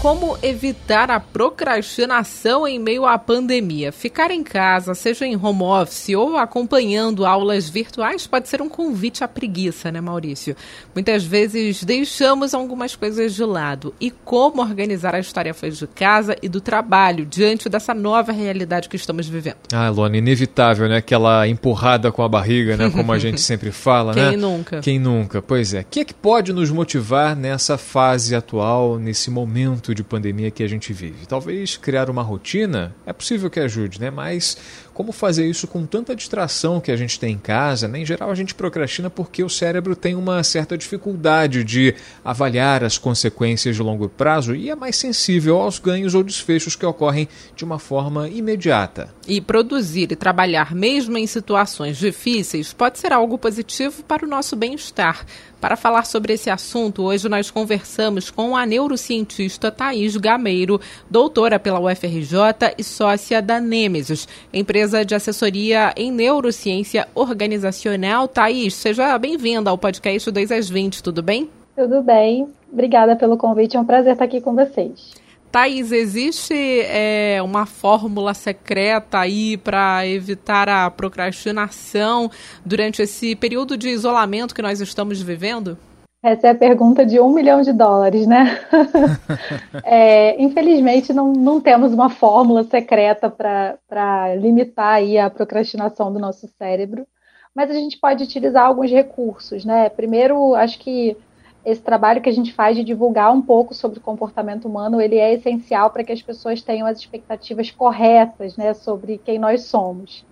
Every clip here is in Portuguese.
Como evitar a procrastinação em meio à pandemia? Ficar em casa, seja em home office ou acompanhando aulas virtuais, pode ser um convite à preguiça, né, Maurício? Muitas vezes deixamos algumas coisas de lado. E como organizar as tarefas de casa e do trabalho diante dessa nova realidade que estamos vivendo? Ah, Luana, inevitável, né? Aquela empurrada com a barriga, né? Como a gente sempre fala, Quem né? Quem nunca? Quem nunca? Pois é. O que é que pode nos motivar nessa fase atual, nesse momento? De pandemia que a gente vive. Talvez criar uma rotina é possível que ajude, né? Mas como fazer isso com tanta distração que a gente tem em casa? Né? Em geral, a gente procrastina porque o cérebro tem uma certa dificuldade de avaliar as consequências de longo prazo e é mais sensível aos ganhos ou desfechos que ocorrem de uma forma imediata. E produzir e trabalhar mesmo em situações difíceis pode ser algo positivo para o nosso bem-estar. Para falar sobre esse assunto, hoje nós conversamos com a neurocientista Thaís Gameiro, doutora pela UFRJ e sócia da Nemesis, empresa de assessoria em neurociência organizacional. Thaís, seja bem-vinda ao podcast 2 às 20, tudo bem? Tudo bem. Obrigada pelo convite, é um prazer estar aqui com vocês. Thaís, existe é, uma fórmula secreta aí para evitar a procrastinação durante esse período de isolamento que nós estamos vivendo? Essa é a pergunta de um milhão de dólares, né? é, infelizmente, não, não temos uma fórmula secreta para limitar aí a procrastinação do nosso cérebro, mas a gente pode utilizar alguns recursos, né? Primeiro, acho que esse trabalho que a gente faz de divulgar um pouco sobre o comportamento humano, ele é essencial para que as pessoas tenham as expectativas corretas, né, sobre quem nós somos.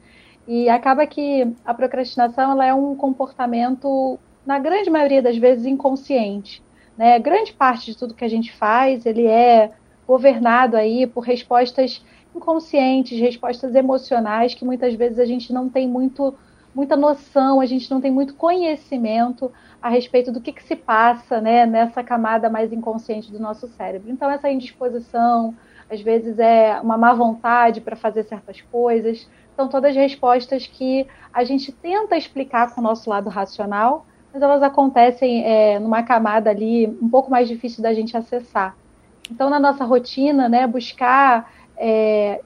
E acaba que a procrastinação ela é um comportamento, na grande maioria das vezes, inconsciente. Né? Grande parte de tudo que a gente faz, ele é governado aí por respostas inconscientes, respostas emocionais, que muitas vezes a gente não tem muito, muita noção, a gente não tem muito conhecimento a respeito do que, que se passa né, nessa camada mais inconsciente do nosso cérebro. Então, essa indisposição, às vezes é uma má vontade para fazer certas coisas, são todas respostas que a gente tenta explicar com o nosso lado racional, mas elas acontecem é, numa camada ali um pouco mais difícil da gente acessar. Então, na nossa rotina, né, buscar é,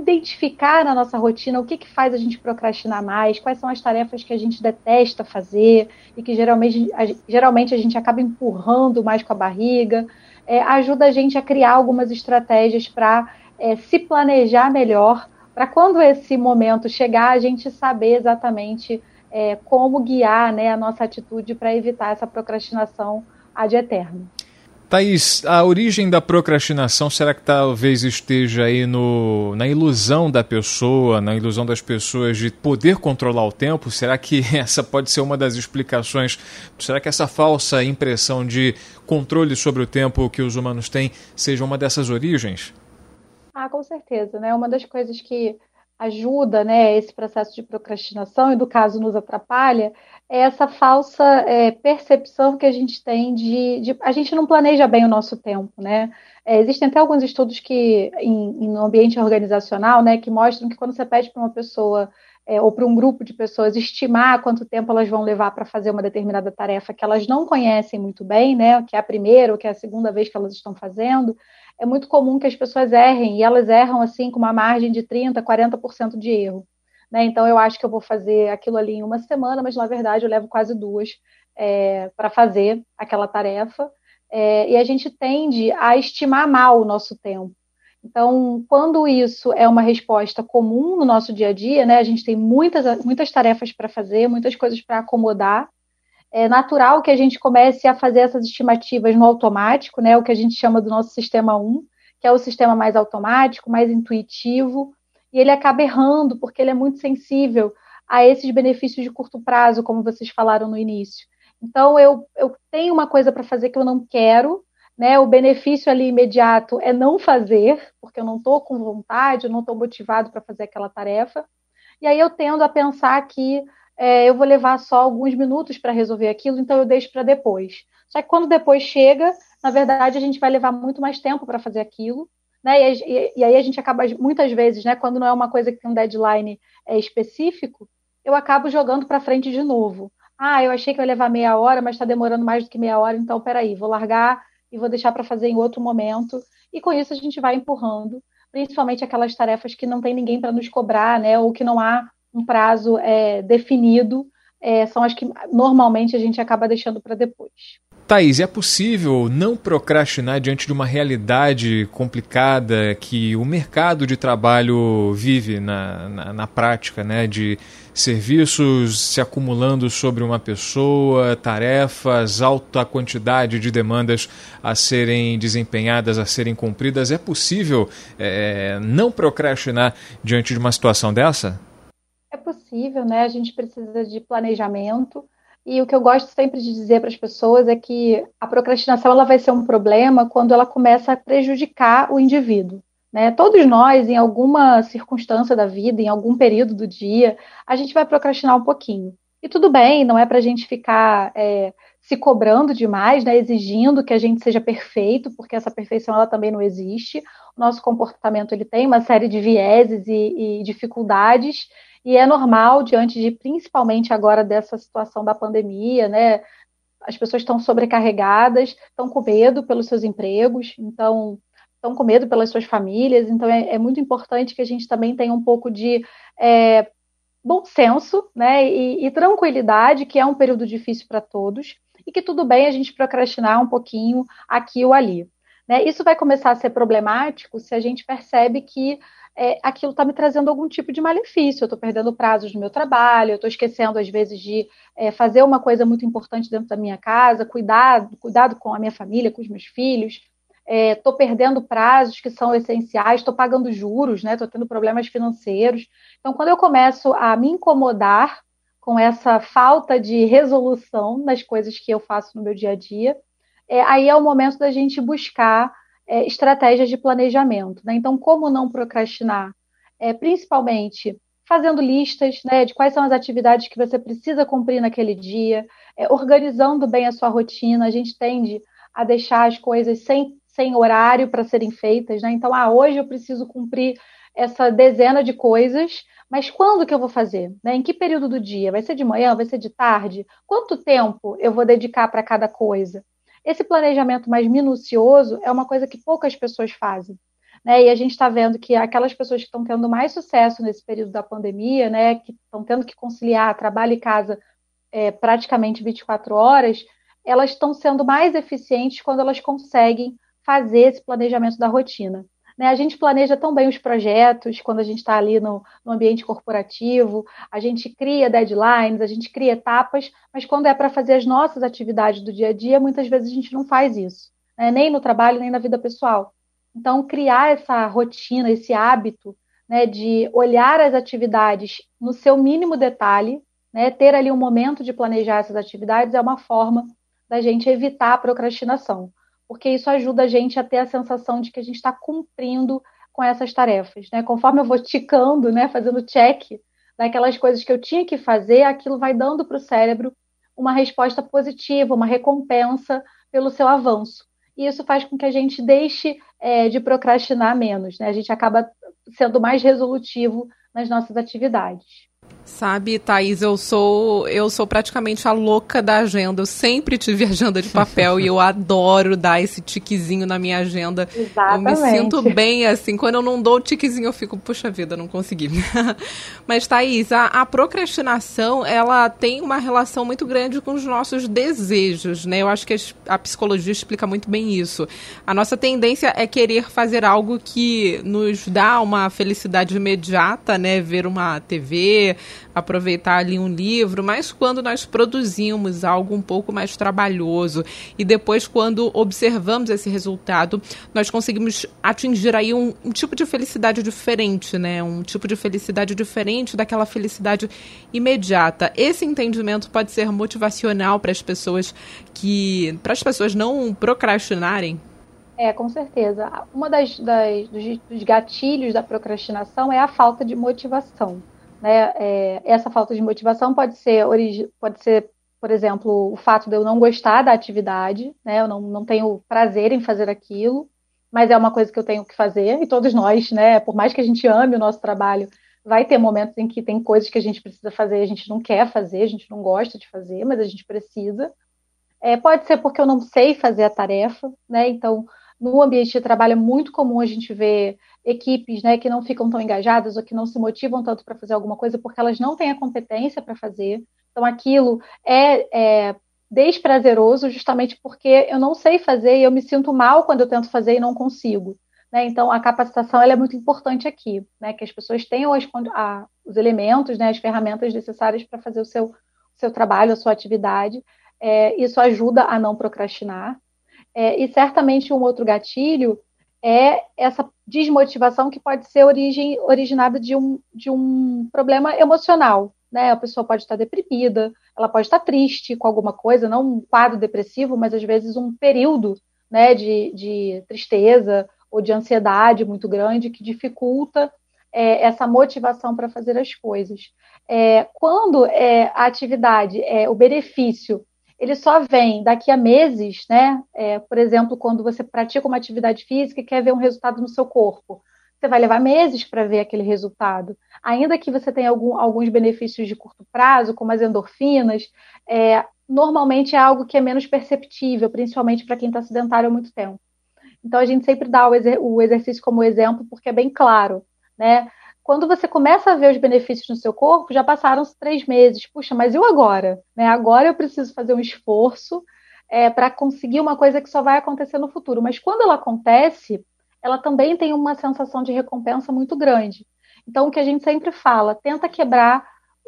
identificar na nossa rotina o que, que faz a gente procrastinar mais, quais são as tarefas que a gente detesta fazer e que geralmente a, geralmente a gente acaba empurrando mais com a barriga, é, ajuda a gente a criar algumas estratégias para é, se planejar melhor, para quando esse momento chegar, a gente saber exatamente é, como guiar né, a nossa atitude para evitar essa procrastinação ad eterno. Thaís, a origem da procrastinação será que talvez esteja aí no, na ilusão da pessoa, na ilusão das pessoas de poder controlar o tempo? Será que essa pode ser uma das explicações? Será que essa falsa impressão de controle sobre o tempo que os humanos têm seja uma dessas origens? Ah, com certeza, né? Uma das coisas que ajuda, né, esse processo de procrastinação e do caso nos atrapalha é essa falsa é, percepção que a gente tem de, de, a gente não planeja bem o nosso tempo, né? É, existem até alguns estudos que em, no ambiente organizacional, né, que mostram que quando você pede para uma pessoa é, ou para um grupo de pessoas estimar quanto tempo elas vão levar para fazer uma determinada tarefa que elas não conhecem muito bem, né, que é a primeira ou que é a segunda vez que elas estão fazendo, é muito comum que as pessoas errem, e elas erram assim com uma margem de 30%, 40% de erro. Né? Então eu acho que eu vou fazer aquilo ali em uma semana, mas na verdade eu levo quase duas é, para fazer aquela tarefa. É, e a gente tende a estimar mal o nosso tempo. Então, quando isso é uma resposta comum no nosso dia a dia, né, a gente tem muitas, muitas tarefas para fazer, muitas coisas para acomodar, é natural que a gente comece a fazer essas estimativas no automático, né, o que a gente chama do nosso sistema 1, que é o sistema mais automático, mais intuitivo, e ele acaba errando porque ele é muito sensível a esses benefícios de curto prazo, como vocês falaram no início. Então, eu, eu tenho uma coisa para fazer que eu não quero, né? O benefício ali imediato é não fazer, porque eu não estou com vontade, eu não estou motivado para fazer aquela tarefa. E aí eu tendo a pensar que é, eu vou levar só alguns minutos para resolver aquilo, então eu deixo para depois. Só que quando depois chega, na verdade, a gente vai levar muito mais tempo para fazer aquilo, né? E, e, e, aí a gente acaba, muitas vezes, né, quando não é uma coisa que tem um deadline é, específico, eu acabo jogando para frente de novo. Ah, eu achei que ia levar meia hora, mas está demorando mais do que meia hora, então peraí, vou largar e vou deixar para fazer em outro momento. E com isso a gente vai empurrando, principalmente aquelas tarefas que não tem ninguém para nos cobrar, né? Ou que não há um prazo é, definido, é, são as que normalmente a gente acaba deixando para depois. Thaís, é possível não procrastinar diante de uma realidade complicada que o mercado de trabalho vive na, na, na, prática, né? De serviços se acumulando sobre uma pessoa, tarefas, alta quantidade de demandas a serem desempenhadas, a serem cumpridas. É possível é, não procrastinar diante de uma situação dessa? Possível, né? A gente precisa de planejamento e o que eu gosto sempre de dizer para as pessoas é que a procrastinação ela vai ser um problema quando ela começa a prejudicar o indivíduo. Né? Todos nós, em alguma circunstância da vida, em algum período do dia, a gente vai procrastinar um pouquinho. E tudo bem, não é para a gente ficar é, se cobrando demais, né? exigindo que a gente seja perfeito, porque essa perfeição ela também não existe. O nosso comportamento ele tem uma série de vieses e, e dificuldades e é normal, diante de, principalmente agora, dessa situação da pandemia, né? As pessoas estão sobrecarregadas, estão com medo pelos seus empregos, então estão com medo pelas suas famílias, então é, é, muito importante que a gente também tenha um pouco de é, bom senso né, e, e, tranquilidade, que é um período difícil para todos, e que tudo bem a gente procrastinar um pouquinho aqui ou ali. Né? Isso vai começar a ser problemático se a gente percebe que é, aquilo está me trazendo algum tipo de malefício. Eu estou perdendo prazos no meu trabalho, eu estou esquecendo, às vezes, de é, fazer uma coisa muito importante dentro da minha casa, cuidado, cuidado com a minha família, com os meus filhos. Estou é, perdendo prazos que são essenciais, estou pagando juros, estou né, tendo problemas financeiros. Então, quando eu começo a me incomodar com essa falta de resolução nas coisas que eu faço no meu dia a dia, é, aí é o momento da gente buscar é, estratégias de planejamento. Né? Então, como não procrastinar? É, principalmente fazendo listas né, de quais são as atividades que você precisa cumprir naquele dia, é, organizando bem a sua rotina. A gente tende a deixar as coisas sem, sem horário para serem feitas. Né? Então, ah, hoje eu preciso cumprir essa dezena de coisas, mas quando que eu vou fazer? Né? Em que período do dia? Vai ser de manhã? Vai ser de tarde? Quanto tempo eu vou dedicar para cada coisa? Esse planejamento mais minucioso é uma coisa que poucas pessoas fazem. Né? E a gente está vendo que aquelas pessoas que estão tendo mais sucesso nesse período da pandemia, né, que estão tendo que conciliar trabalho e casa é, praticamente 24 horas, elas estão sendo mais eficientes quando elas conseguem fazer esse planejamento da rotina. Né? A gente planeja tão bem os projetos quando a gente está ali no, no, ambiente corporativo, a gente cria deadlines, a gente cria etapas, mas quando é para fazer as nossas atividades do dia a dia, muitas vezes a gente não faz isso, né? nem no trabalho, nem na vida pessoal. Então, criar essa rotina, esse hábito né, de olhar as atividades no seu mínimo detalhe, né, ter ali um momento de planejar essas atividades é uma forma da gente evitar a procrastinação porque isso ajuda a gente a ter a sensação de que a gente está cumprindo com essas tarefas. Né? Conforme eu vou ticando, né, fazendo check daquelas coisas que eu tinha que fazer, aquilo vai dando para o cérebro uma resposta positiva, uma recompensa pelo seu avanço. E isso faz com que a gente deixe é, de procrastinar menos, né? A gente acaba sendo mais resolutivo nas nossas atividades. Sabe, Thaís, eu sou eu sou praticamente a louca da agenda. Eu sempre tive agenda de papel e eu adoro dar esse tiquezinho na minha agenda. Exatamente. Eu me sinto bem assim. Quando eu não dou o tiquezinho, eu fico, puxa vida, não consegui. Mas, Thaís, a, a, procrastinação, ela tem uma relação muito grande com os nossos desejos, né? Eu acho que a, a psicologia explica muito bem isso. A nossa tendência é querer fazer algo que nos dá uma felicidade imediata, né? Ver uma TV, aproveitar ali um livro, mas quando nós produzimos algo um pouco mais trabalhoso e depois quando observamos esse resultado, nós conseguimos atingir aí um, um tipo de felicidade diferente, né? Um tipo de felicidade diferente daquela felicidade imediata. Esse entendimento pode ser motivacional para as pessoas que, para as pessoas não procrastinarem. É, com certeza. Uma das, das dos, dos gatilhos da procrastinação é a falta de motivação. Né? É, essa falta de motivação pode ser, pode ser, por exemplo, o fato de eu não gostar da atividade, né? eu não, não tenho prazer em fazer aquilo, mas é uma coisa que eu tenho que fazer, e todos nós, né? por mais que a gente ame o nosso trabalho, vai ter momentos em que tem coisas que a gente precisa fazer a gente não quer fazer, a gente não gosta de fazer, mas a gente precisa. É, pode ser porque eu não sei fazer a tarefa, né? Então, no ambiente de trabalho é muito comum a gente ver equipes né, que não ficam tão engajadas ou que não se motivam tanto para fazer alguma coisa porque elas não têm a competência para fazer. Então, aquilo é, é desprazeroso justamente porque eu não sei fazer e eu me sinto mal quando eu tento fazer e não consigo. Né? Então, a capacitação é muito importante aqui, né? que as pessoas tenham as, a, os elementos, né, as ferramentas necessárias para fazer o seu, seu trabalho, a sua atividade. É, isso ajuda a não procrastinar. É, e certamente um outro gatilho é essa desmotivação que pode ser origem, originada de um, de um problema emocional. Né? A pessoa pode estar deprimida, ela pode estar triste com alguma coisa, não um quadro depressivo, mas às vezes um período né, de, de tristeza ou de ansiedade muito grande que dificulta é, essa motivação para fazer as coisas. É, quando é, a atividade, é, o benefício ele só vem daqui a meses, né? É, por exemplo, quando você pratica uma atividade física e quer ver um resultado no seu corpo. Você vai levar meses para ver aquele resultado. Ainda que você tenha algum, alguns benefícios de curto prazo, como as endorfinas, é, normalmente é algo que é menos perceptível, principalmente para quem está sedentário há muito tempo. Então, a gente sempre dá o, exer o exercício como exemplo, porque é bem claro, né? Quando você começa a ver os benefícios no seu corpo, já passaram três meses. Puxa, mas e agora? Né? Agora eu preciso fazer um esforço é, para conseguir uma coisa que só vai acontecer no futuro. Mas quando ela acontece, ela também tem uma sensação de recompensa muito grande. Então, o que a gente sempre fala, tenta quebrar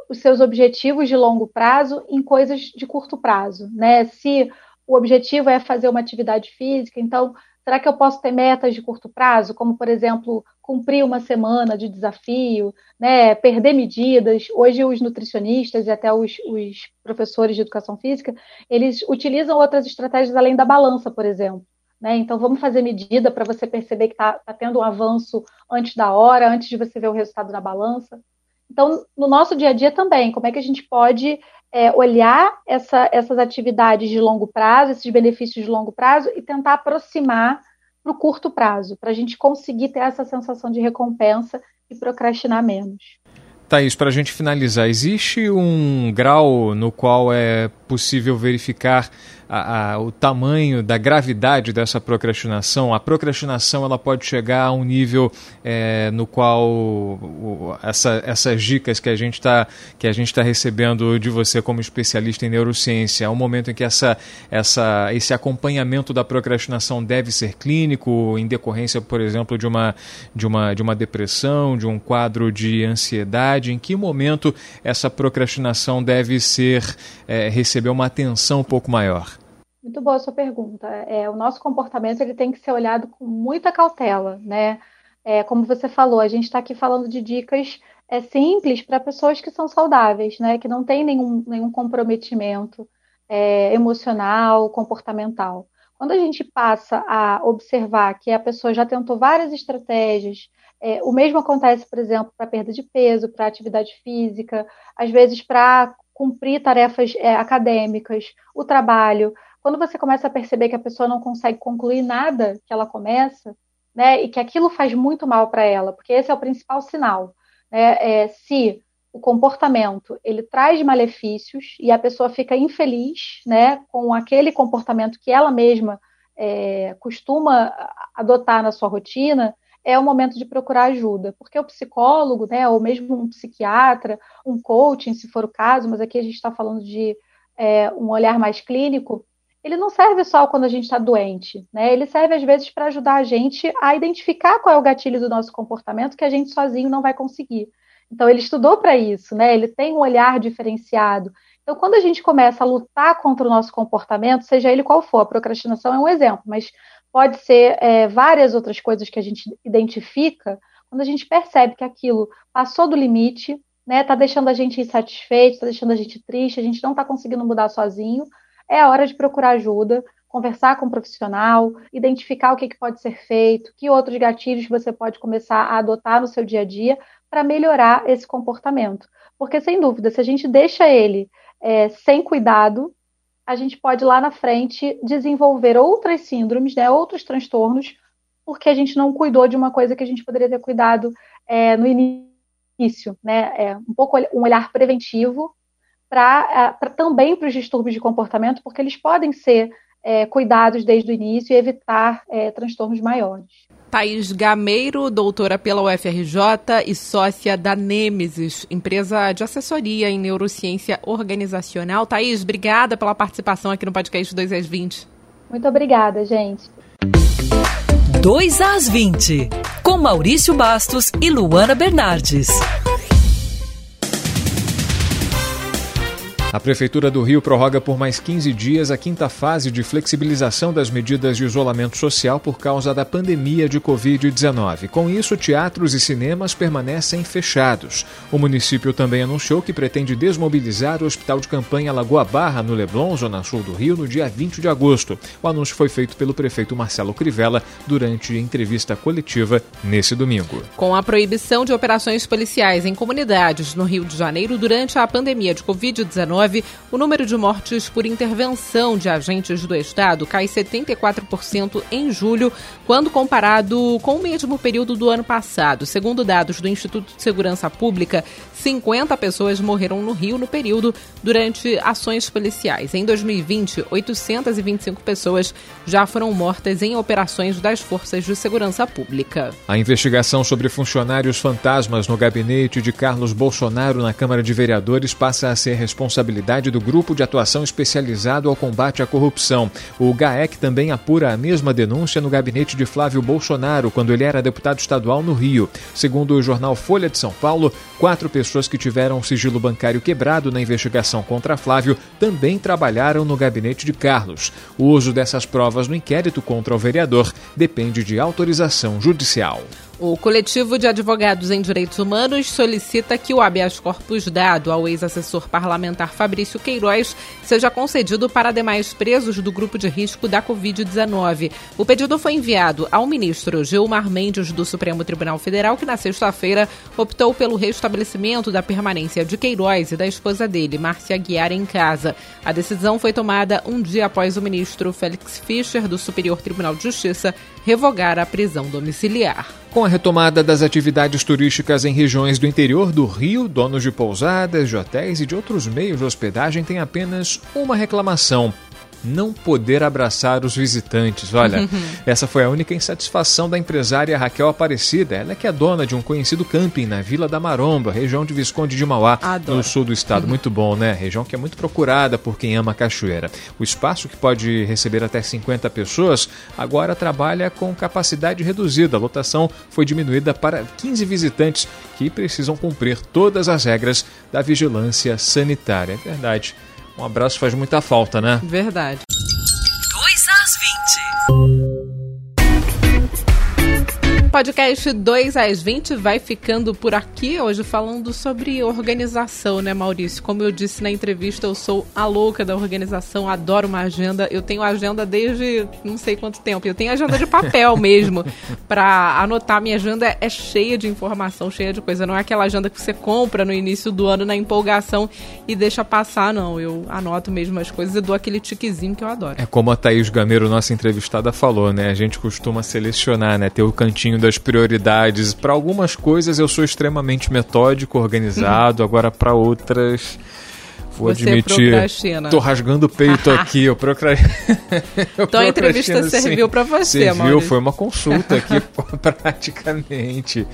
os seus objetivos de longo prazo em coisas de curto prazo, né? Se o objetivo é fazer uma atividade física, então Será que eu posso ter metas de curto prazo, como, por exemplo, cumprir uma semana de desafio, né, perder medidas? Hoje, os nutricionistas e até os, os professores de educação física, eles utilizam outras estratégias além da balança, por exemplo. Né? Então, vamos fazer medida para você perceber que está tá tendo um avanço antes da hora, antes de você ver o resultado na balança. Então, no nosso dia a dia também, como é que a gente pode é, olhar essa, essas atividades de longo prazo, esses benefícios de longo prazo e tentar aproximar para o curto prazo, para a gente conseguir ter essa sensação de recompensa e procrastinar menos. Thaís, para a gente finalizar, existe um grau no qual é possível verificar a, a, o tamanho da gravidade dessa procrastinação. A procrastinação ela pode chegar a um nível é, no qual o, essa, essas dicas que a gente está que a gente está recebendo de você como especialista em neurociência, é um momento em que essa, essa, esse acompanhamento da procrastinação deve ser clínico, em decorrência, por exemplo, de uma, de uma, de uma depressão, de um quadro de ansiedade. Em que momento essa procrastinação deve ser é, receber uma atenção um pouco maior? Muito boa a sua pergunta. É, o nosso comportamento ele tem que ser olhado com muita cautela, né? É, como você falou, a gente está aqui falando de dicas é, simples para pessoas que são saudáveis, né? Que não tem nenhum, nenhum comprometimento é, emocional, comportamental. Quando a gente passa a observar que a pessoa já tentou várias estratégias, é, o mesmo acontece, por exemplo, para perda de peso, para atividade física, às vezes para cumprir tarefas é, acadêmicas, o trabalho quando você começa a perceber que a pessoa não consegue concluir nada que ela começa, né, e que aquilo faz muito mal para ela, porque esse é o principal sinal, né, é, se o comportamento ele traz malefícios e a pessoa fica infeliz, né, com aquele comportamento que ela mesma é, costuma adotar na sua rotina, é o momento de procurar ajuda, porque o psicólogo, né, ou mesmo um psiquiatra, um coaching, se for o caso, mas aqui a gente está falando de é, um olhar mais clínico, ele não serve só quando a gente está doente, né? Ele serve às vezes para ajudar a gente a identificar qual é o gatilho do nosso comportamento que a gente sozinho não vai conseguir. Então ele estudou para isso, né? Ele tem um olhar diferenciado. Então quando a gente começa a lutar contra o nosso comportamento, seja ele qual for, a procrastinação é um exemplo, mas pode ser é, várias outras coisas que a gente identifica. Quando a gente percebe que aquilo passou do limite, né? Tá deixando a gente insatisfeito, tá deixando a gente triste, a gente não está conseguindo mudar sozinho é a hora de procurar ajuda, conversar com um profissional, identificar o que, que pode ser feito, que outros gatilhos você pode começar a adotar no seu dia a dia para melhorar esse comportamento. Porque, sem dúvida, se a gente deixa ele é, sem cuidado, a gente pode lá na frente desenvolver outras síndromes, né, outros transtornos, porque a gente não cuidou de uma coisa que a gente poderia ter cuidado é, no início, né? É, um pouco um olhar preventivo para é, também para os distúrbios de comportamento, porque eles podem ser é, cuidados desde o início e evitar é, transtornos maiores. Thaís Gameiro, doutora pela UFRJ e sócia da Nêmesis, empresa de assessoria em neurociência organizacional. Thaís, obrigada pela participação aqui no podcast 2 às 20. Muito obrigada, gente. 2 às 20, com Maurício Bastos e Luana Bernardes. A Prefeitura do Rio prorroga por mais 15 dias a quinta fase de flexibilização das medidas de isolamento social por causa da pandemia de Covid-19. Com isso, teatros e cinemas permanecem fechados. O município também anunciou que pretende desmobilizar o Hospital de Campanha Lagoa Barra, no Leblon, zona sul do Rio, no dia 20 de agosto. O anúncio foi feito pelo prefeito Marcelo Crivella durante entrevista coletiva nesse domingo. Com a proibição de operações policiais em comunidades no Rio de Janeiro durante a pandemia de Covid-19, o número de mortes por intervenção de agentes do Estado cai 74% em julho, quando comparado com o mesmo período do ano passado. Segundo dados do Instituto de Segurança Pública, 50 pessoas morreram no Rio no período durante ações policiais. Em 2020, 825 pessoas já foram mortas em operações das forças de segurança pública. A investigação sobre funcionários fantasmas no gabinete de Carlos Bolsonaro na Câmara de Vereadores passa a ser responsabilidade responsabilidade do Grupo de Atuação Especializado ao Combate à Corrupção. O GAEC também apura a mesma denúncia no gabinete de Flávio Bolsonaro, quando ele era deputado estadual no Rio. Segundo o jornal Folha de São Paulo, quatro pessoas que tiveram o sigilo bancário quebrado na investigação contra Flávio também trabalharam no gabinete de Carlos. O uso dessas provas no inquérito contra o vereador depende de autorização judicial. O coletivo de advogados em direitos humanos solicita que o habeas corpus dado ao ex-assessor parlamentar Fabrício Queiroz seja concedido para demais presos do grupo de risco da Covid-19. O pedido foi enviado ao ministro Gilmar Mendes do Supremo Tribunal Federal, que na sexta-feira optou pelo restabelecimento da permanência de Queiroz e da esposa dele, Márcia Guiar, em casa. A decisão foi tomada um dia após o ministro Félix Fischer, do Superior Tribunal de Justiça, revogar a prisão domiciliar. Com a retomada das atividades turísticas em regiões do interior do Rio, donos de pousadas, de hotéis e de outros meios de hospedagem têm apenas uma reclamação não poder abraçar os visitantes. Olha, essa foi a única insatisfação da empresária Raquel Aparecida. Ela é que é dona de um conhecido camping na Vila da Maromba, região de Visconde de Mauá, Adoro. no sul do estado. Uhum. Muito bom, né? Região que é muito procurada por quem ama a cachoeira. O espaço que pode receber até 50 pessoas agora trabalha com capacidade reduzida. A lotação foi diminuída para 15 visitantes que precisam cumprir todas as regras da vigilância sanitária. É verdade. Um abraço faz muita falta, né? Verdade. 2 às 20. Podcast 2 às 20 vai ficando por aqui hoje falando sobre organização, né, Maurício? Como eu disse na entrevista, eu sou a louca da organização, adoro uma agenda. Eu tenho agenda desde não sei quanto tempo. Eu tenho agenda de papel mesmo para anotar. Minha agenda é cheia de informação, cheia de coisa. Não é aquela agenda que você compra no início do ano na empolgação e deixa passar, não. Eu anoto mesmo as coisas e dou aquele tiquezinho que eu adoro. É como a Thaís Gameiro, nossa entrevistada, falou, né? A gente costuma selecionar, né? Ter o cantinho da das prioridades. Para algumas coisas eu sou extremamente metódico, organizado, agora para outras Vou Você admitir. Tô rasgando o peito aqui, eu procrastino. então a entrevista serviu para você, Serviu, Maurício. foi uma consulta aqui praticamente.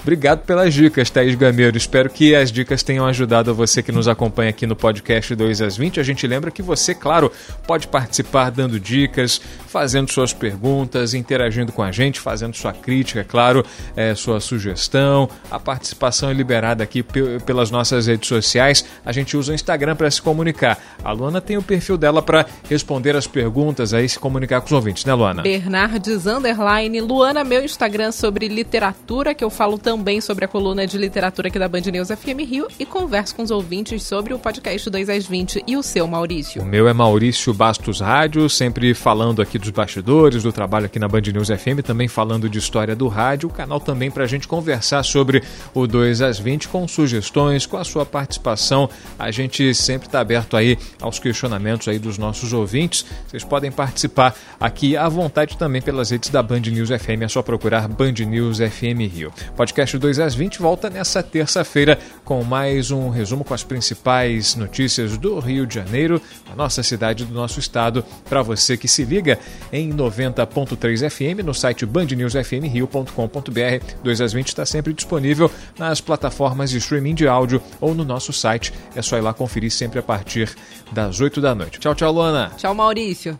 Obrigado pelas dicas, Thaís Gameiro. Espero que as dicas tenham ajudado a você que nos acompanha aqui no podcast 2 às 20. A gente lembra que você, claro, pode participar dando dicas, fazendo suas perguntas, interagindo com a gente, fazendo sua crítica, claro, é, sua sugestão. A participação é liberada aqui pelas nossas redes sociais. A gente usa o Instagram Instagram para se comunicar. A Luana tem o perfil dela para responder as perguntas aí, se comunicar com os ouvintes, né, Luana? Bernardes Underline. Luana, meu Instagram sobre literatura, que eu falo também sobre a coluna de literatura aqui da Band News FM Rio e converso com os ouvintes sobre o podcast 2 às 20 e o seu, Maurício. O meu é Maurício Bastos Rádio, sempre falando aqui dos bastidores, do trabalho aqui na Band News FM, também falando de história do rádio. O canal também para a gente conversar sobre o 2 às 20 com sugestões, com a sua participação. A gente sempre está aberto aí aos questionamentos aí dos nossos ouvintes. Vocês podem participar aqui à vontade também pelas redes da Band News FM. É só procurar Band News FM Rio. Podcast 2 às 20 volta nessa terça-feira com mais um resumo com as principais notícias do Rio de Janeiro, a nossa cidade do nosso estado, para você que se liga em 90.3 FM no site bandnewsfmrio.com.br. 2 às 20 está sempre disponível nas plataformas de streaming de áudio ou no nosso site. É só ir lá conferir sempre a partir das 8 da noite. Tchau, tchau, Luana. Tchau, Maurício.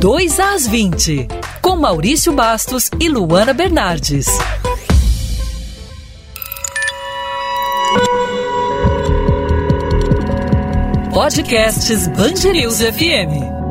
Dois às 20, com Maurício Bastos e Luana Bernardes. Podcasts Band News FM.